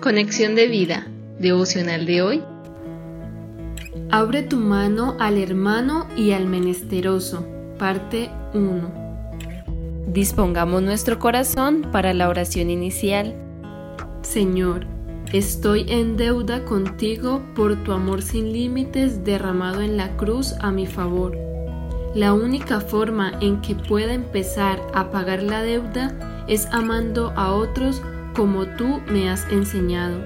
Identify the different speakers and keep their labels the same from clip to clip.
Speaker 1: Conexión de vida, devocional de hoy.
Speaker 2: Abre tu mano al hermano y al menesteroso. Parte 1.
Speaker 1: Dispongamos nuestro corazón para la oración inicial.
Speaker 2: Señor, estoy en deuda contigo por tu amor sin límites derramado en la cruz a mi favor. La única forma en que pueda empezar a pagar la deuda es amando a otros como tú me has enseñado.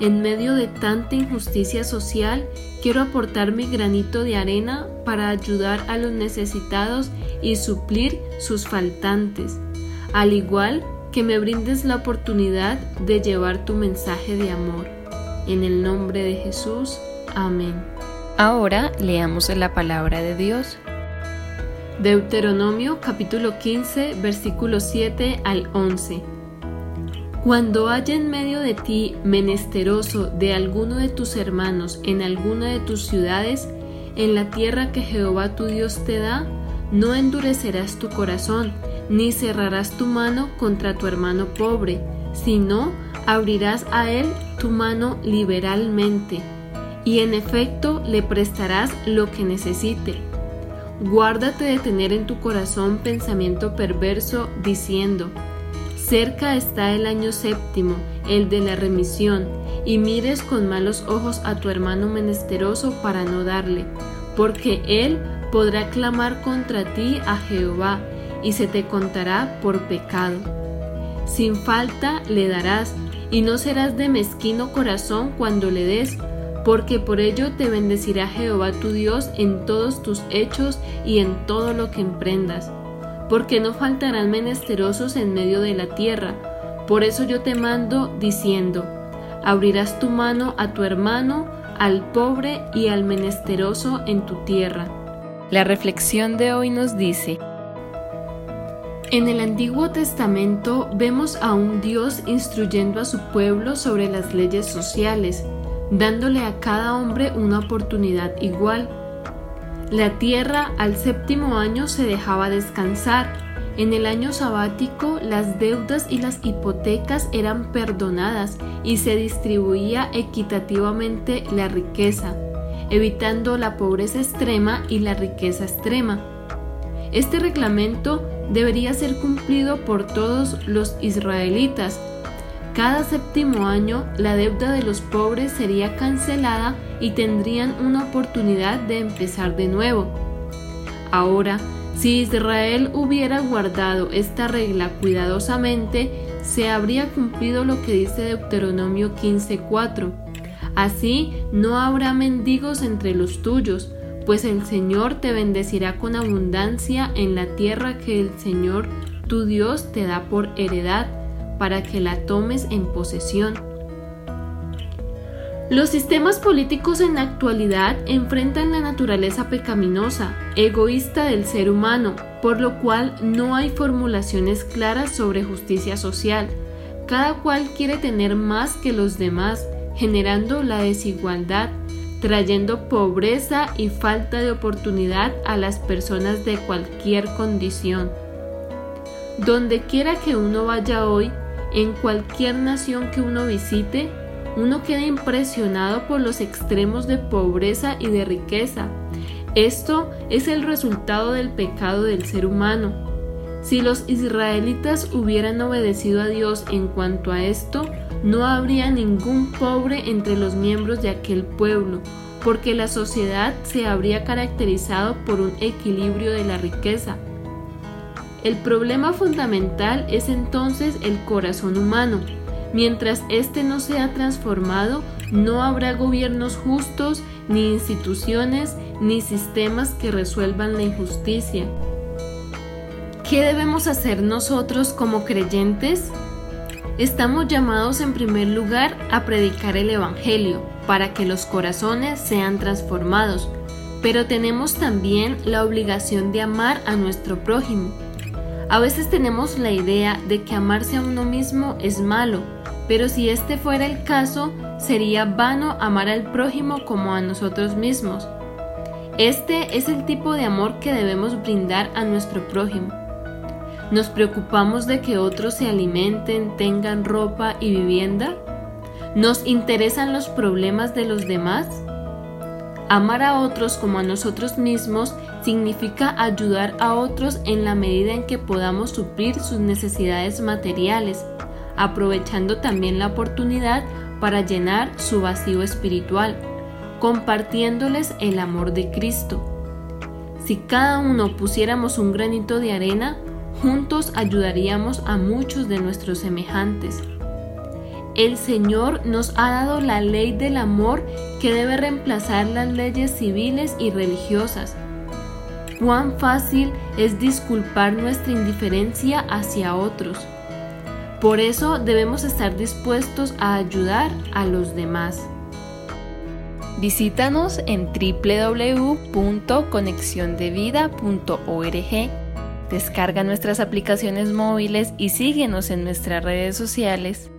Speaker 2: En medio de tanta injusticia social, quiero aportar mi granito de arena para ayudar a los necesitados y suplir sus faltantes, al igual que me brindes la oportunidad de llevar tu mensaje de amor. En el nombre de Jesús, amén.
Speaker 1: Ahora leamos la palabra de Dios.
Speaker 2: Deuteronomio capítulo 15 versículos 7 al 11. Cuando haya en medio de ti menesteroso de alguno de tus hermanos en alguna de tus ciudades, en la tierra que Jehová tu Dios te da, no endurecerás tu corazón, ni cerrarás tu mano contra tu hermano pobre, sino abrirás a él tu mano liberalmente, y en efecto le prestarás lo que necesite. Guárdate de tener en tu corazón pensamiento perverso diciendo, Cerca está el año séptimo, el de la remisión, y mires con malos ojos a tu hermano menesteroso para no darle, porque él podrá clamar contra ti a Jehová, y se te contará por pecado. Sin falta le darás, y no serás de mezquino corazón cuando le des, porque por ello te bendecirá Jehová tu Dios en todos tus hechos y en todo lo que emprendas porque no faltarán menesterosos en medio de la tierra. Por eso yo te mando diciendo, abrirás tu mano a tu hermano, al pobre y al menesteroso en tu tierra.
Speaker 1: La reflexión de hoy nos dice,
Speaker 2: en el Antiguo Testamento vemos a un Dios instruyendo a su pueblo sobre las leyes sociales, dándole a cada hombre una oportunidad igual la tierra al séptimo año se dejaba descansar. En el año sabático las deudas y las hipotecas eran perdonadas y se distribuía equitativamente la riqueza, evitando la pobreza extrema y la riqueza extrema. Este reglamento debería ser cumplido por todos los israelitas. Cada séptimo año la deuda de los pobres sería cancelada y tendrían una oportunidad de empezar de nuevo. Ahora, si Israel hubiera guardado esta regla cuidadosamente, se habría cumplido lo que dice Deuteronomio 15:4. Así no habrá mendigos entre los tuyos, pues el Señor te bendecirá con abundancia en la tierra que el Señor tu Dios te da por heredad, para que la tomes en posesión. Los sistemas políticos en la actualidad enfrentan la naturaleza pecaminosa, egoísta del ser humano, por lo cual no hay formulaciones claras sobre justicia social. Cada cual quiere tener más que los demás, generando la desigualdad, trayendo pobreza y falta de oportunidad a las personas de cualquier condición. Donde quiera que uno vaya hoy, en cualquier nación que uno visite, uno queda impresionado por los extremos de pobreza y de riqueza. Esto es el resultado del pecado del ser humano. Si los israelitas hubieran obedecido a Dios en cuanto a esto, no habría ningún pobre entre los miembros de aquel pueblo, porque la sociedad se habría caracterizado por un equilibrio de la riqueza. El problema fundamental es entonces el corazón humano, Mientras éste no sea transformado, no habrá gobiernos justos, ni instituciones, ni sistemas que resuelvan la injusticia. ¿Qué debemos hacer nosotros como creyentes? Estamos llamados en primer lugar a predicar el Evangelio para que los corazones sean transformados, pero tenemos también la obligación de amar a nuestro prójimo. A veces tenemos la idea de que amarse a uno mismo es malo, pero si este fuera el caso, sería vano amar al prójimo como a nosotros mismos. Este es el tipo de amor que debemos brindar a nuestro prójimo. Nos preocupamos de que otros se alimenten, tengan ropa y vivienda. ¿Nos interesan los problemas de los demás? Amar a otros como a nosotros mismos significa ayudar a otros en la medida en que podamos suplir sus necesidades materiales, aprovechando también la oportunidad para llenar su vacío espiritual, compartiéndoles el amor de Cristo. Si cada uno pusiéramos un granito de arena, juntos ayudaríamos a muchos de nuestros semejantes. El Señor nos ha dado la ley del amor que debe reemplazar las leyes civiles y religiosas. Cuán fácil es disculpar nuestra indiferencia hacia otros. Por eso debemos estar dispuestos a ayudar a los demás.
Speaker 1: Visítanos en www.conexiondevida.org. Descarga nuestras aplicaciones móviles y síguenos en nuestras redes sociales